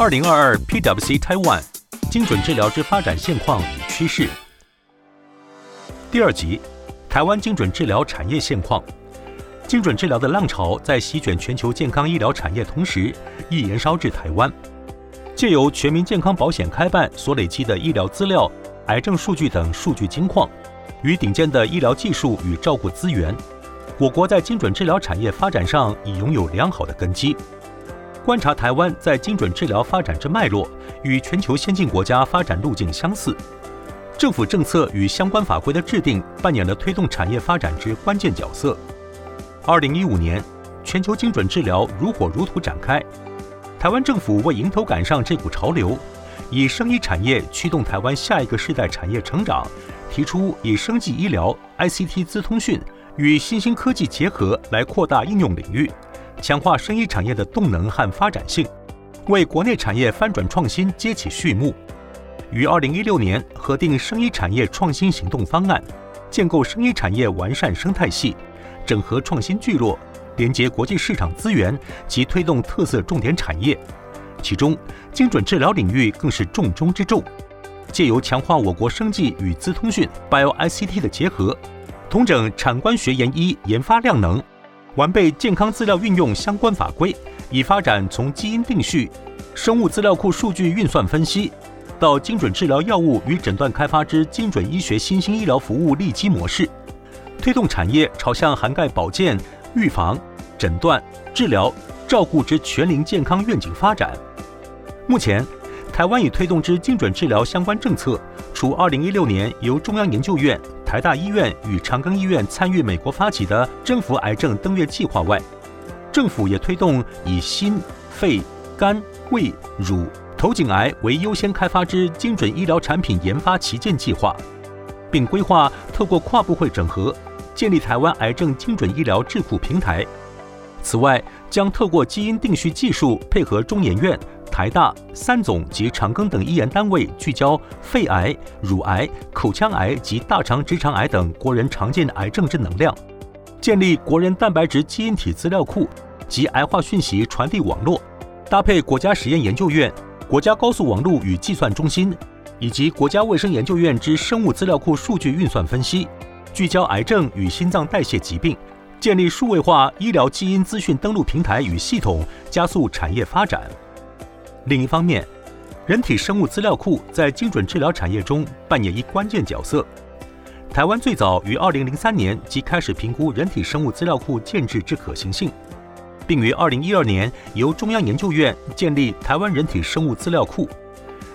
二零二二 PWC Taiwan 精准治疗之发展现况与趋势。第二集，台湾精准治疗产业现况。精准治疗的浪潮在席卷全球健康医疗产业同时，亦延烧至台湾。借由全民健康保险开办所累积的医疗资料、癌症数据等数据金矿，与顶尖的医疗技术与照顾资源，我国在精准治疗产业发展上已拥有良好的根基。观察台湾在精准治疗发展之脉络，与全球先进国家发展路径相似。政府政策与相关法规的制定，扮演了推动产业发展之关键角色。二零一五年，全球精准治疗如火如荼展开。台湾政府为迎头赶上这股潮流，以生医产业驱动台湾下一个世代产业成长，提出以生技医疗、ICT 资通讯与新兴科技结合来扩大应用领域。强化生医产业的动能和发展性，为国内产业翻转创新揭起序幕。于二零一六年核定生医产业创新行动方案，建构生医产业完善生态系，整合创新聚落，连接国际市场资源及推动特色重点产业。其中，精准治疗领域更是重中之重。借由强化我国生技与资通讯 （Bio ICT） 的结合，统整产官学研医研发量能。完备健康资料运用相关法规，以发展从基因定序、生物资料库数据运算分析，到精准治疗药物与诊断开发之精准医学新兴医疗服务利基模式，推动产业朝向涵盖保健、预防、诊断、治疗、照顾之全龄健康愿景发展。目前，台湾已推动之精准治疗相关政策，除2016年由中央研究院。台大医院与长庚医院参与美国发起的“征服癌症登月计划”外，政府也推动以心、肺、肝、胃、乳、头颈癌为优先开发之精准医疗产品研发旗舰计划，并规划透过跨部会整合，建立台湾癌症精准医疗智库平台。此外，将透过基因定序技术，配合中研院。台大、三总及长庚等医研单位聚焦肺癌、乳癌、口腔癌及大肠直肠癌等国人常见的癌症之能量，建立国人蛋白质基因体资料库及癌化讯息传递网络，搭配国家实验研究院、国家高速网络与计算中心以及国家卫生研究院之生物资料库数据运算分析，聚焦癌症与心脏代谢疾病，建立数位化医疗基因资讯登录平台与系统，加速产业发展。另一方面，人体生物资料库在精准治疗产业中扮演一关键角色。台湾最早于2003年即开始评估人体生物资料库建置之可行性，并于2012年由中央研究院建立台湾人体生物资料库。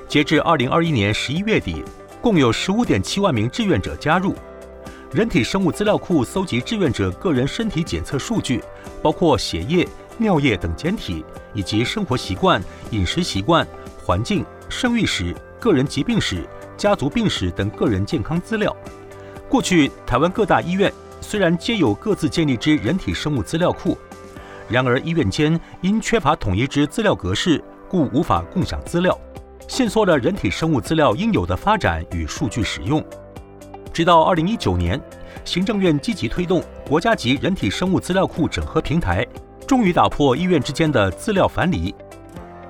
截至2021年11月底，共有15.7万名志愿者加入。人体生物资料库搜集志愿者个人身体检测数据，包括血液。尿液等检体，以及生活习惯、饮食习惯、环境、生育史、个人疾病史、家族病史等个人健康资料。过去，台湾各大医院虽然皆有各自建立之人体生物资料库，然而医院间因缺乏统一之资料格式，故无法共享资料，限缩了人体生物资料应有的发展与数据使用。直到二零一九年，行政院积极推动国家级人体生物资料库整合平台。终于打破医院之间的资料樊篱，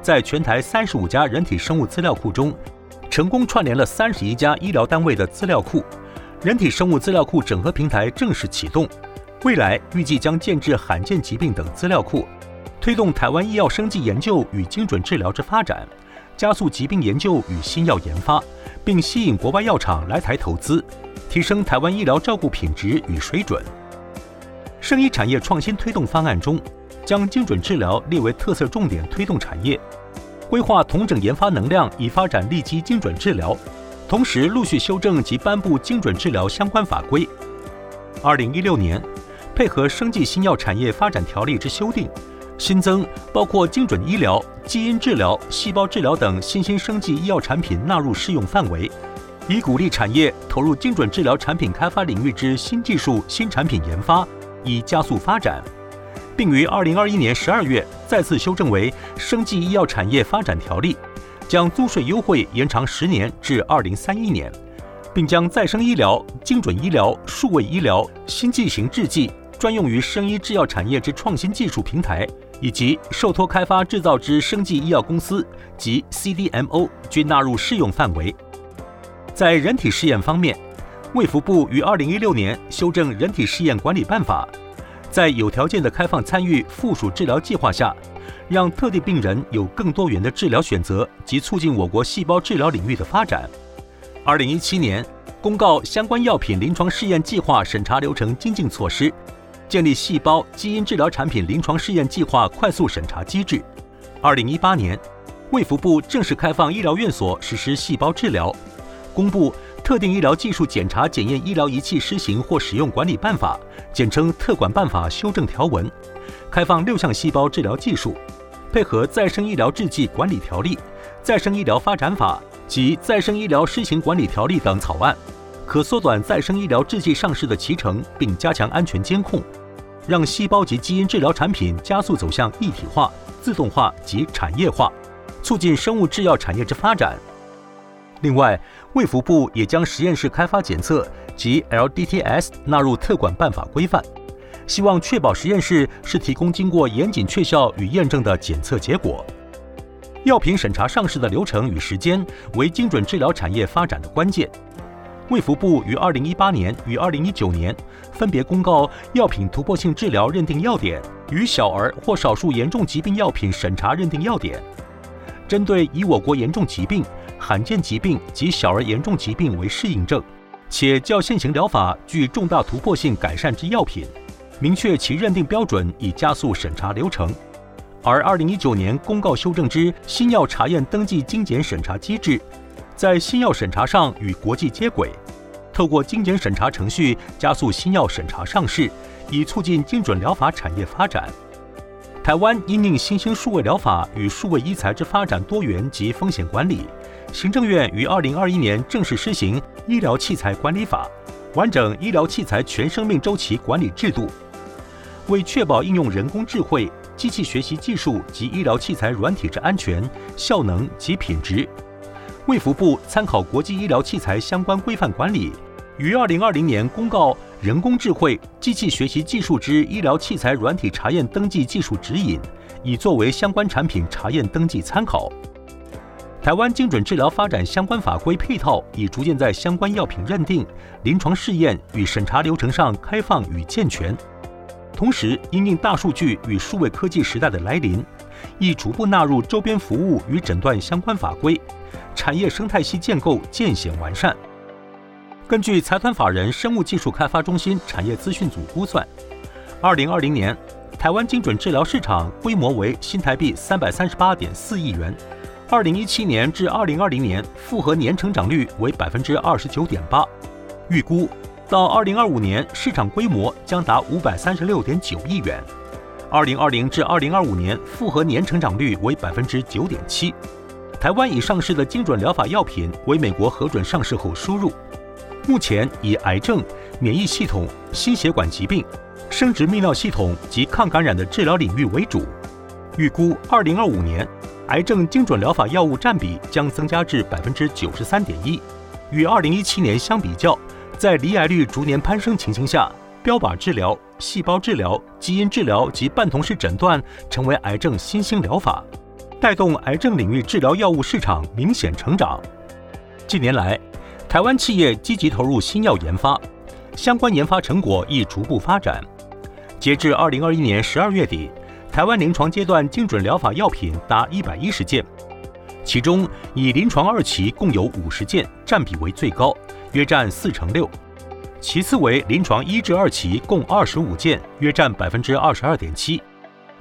在全台三十五家人体生物资料库中，成功串联了三十一家医疗单位的资料库。人体生物资料库整合平台正式启动，未来预计将建置罕见疾病等资料库，推动台湾医药生技研究与精准治疗之发展，加速疾病研究与新药研发，并吸引国外药厂来台投资，提升台湾医疗照顾品质与水准。生医产业创新推动方案中，将精准治疗列为特色重点推动产业，规划同整研发能量以发展立基精准治疗，同时陆续修正及颁布精准治疗相关法规。二零一六年，配合生技新药产业发展条例之修订，新增包括精准医疗、基因治疗、细胞治疗等新兴生技医药产品纳入适用范围，以鼓励产业投入精准治疗产品开发领域之新技术、新产品研发，以加速发展。并于二零二一年十二月再次修正为《生技医药产业发展条例》，将租税优惠延长十年至二零三一年，并将再生医疗、精准医疗、数位医疗、新剂型制剂专用于生医制药产业之创新技术平台，以及受托开发制造之生技医药公司及 CDMO 均纳入适用范围。在人体试验方面，卫福部于二零一六年修正人体试验管理办法，在有条件的开放参与附属治疗计划下，让特定病人有更多元的治疗选择及促进我国细胞治疗领域的发展。二零一七年公告相关药品临床试验计划审查流程精进措施。建立细胞基因治疗产品临床试验计划快速审查机制。二零一八年，卫福部正式开放医疗院所实施细胞治疗，公布《特定医疗技术检查检验医疗仪器施行或使用管理办法》（简称特管办法）修正条文，开放六项细胞治疗技术，配合《再生医疗制剂管理条例》、《再生医疗发展法》及《再生医疗施行管理条例》等草案。可缩短再生医疗制剂上市的期程，并加强安全监控，让细胞及基因治疗产品加速走向一体化、自动化及产业化，促进生物制药产业之发展。另外，卫福部也将实验室开发检测及 LDTs 纳入特管办法规范，希望确保实验室是提供经过严谨确效与验证的检测结果。药品审查上市的流程与时间，为精准治疗产业发展的关键。卫福部于二零一八年与二零一九年分别公告药品突破性治疗认定要点与小儿或少数严重疾病药品审查认定要点，针对以我国严重疾病、罕见疾病及小儿严重疾病为适应症，且较现行疗法具重大突破性改善之药品，明确其认定标准，以加速审查流程。而二零一九年公告修正之新药查验登记精简审查机制。在新药审查上与国际接轨，透过精简审查程序加速新药审查上市，以促进精准疗法产业发展。台湾因应新兴数位疗法与数位医材之发展多元及风险管理，行政院于二零二一年正式施行《医疗器材管理法》，完整医疗器材全生命周期管理制度。为确保应用人工智慧、机器学习技术及医疗器材软体之安全、效能及品质。卫福部参考国际医疗器材相关规范管理，于二零二零年公告《人工智慧机器学习技术之医疗器材软体查验登记技术指引》，以作为相关产品查验登记参考。台湾精准治疗发展相关法规配套已逐渐在相关药品认定、临床试验与审查流程上开放与健全。同时，因应大数据与数位科技时代的来临，亦逐步纳入周边服务与诊断相关法规。产业生态系建构渐显完善。根据财团法人生物技术开发中心产业资讯组估算，二零二零年台湾精准治疗市场规模为新台币三百三十八点四亿元，二零一七年至二零二零年复合年成长率为百分之二十九点八，预估到二零二五年市场规模将达五百三十六点九亿元，二零二零至二零二五年复合年成长率为百分之九点七。台湾已上市的精准疗法药品为美国核准上市后输入，目前以癌症、免疫系统、心血管疾病、生殖泌尿系统及抗感染的治疗领域为主。预估二零二五年，癌症精准疗法药物占比将增加至百分之九十三点一，与二零一七年相比较，在罹癌率逐年攀升情形下，标靶治疗、细胞治疗、基因治疗及半同式诊断成为癌症新兴疗法。带动癌症领域治疗药物市场明显成长。近年来，台湾企业积极投入新药研发，相关研发成果亦逐步发展。截至二零二一年十二月底，台湾临床阶段精准疗法药品达一百一十件，其中以临床二期共有五十件，占比为最高，约占四成六；其次为临床一至二期共二十五件，约占百分之二十二点七，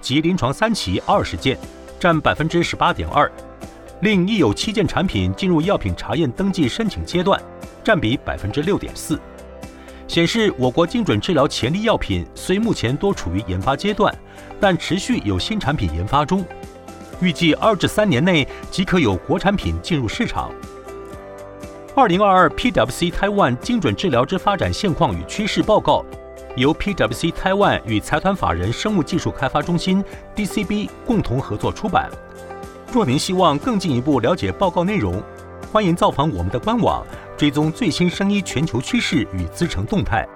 及临床三期二十件。占百分之十八点二，另亦有七件产品进入药品查验登记申请阶段，占比百分之六点四，显示我国精准治疗潜力药品虽目前多处于研发阶段，但持续有新产品研发中，预计二至三年内即可有国产品进入市场。二零二二 PWC Taiwan 精准治疗之发展现况与趋势报告。由 PwC Taiwan 与财团法人生物技术开发中心 DCB 共同合作出版。若您希望更进一步了解报告内容，欢迎造访我们的官网，追踪最新生医全球趋势与资诚动态。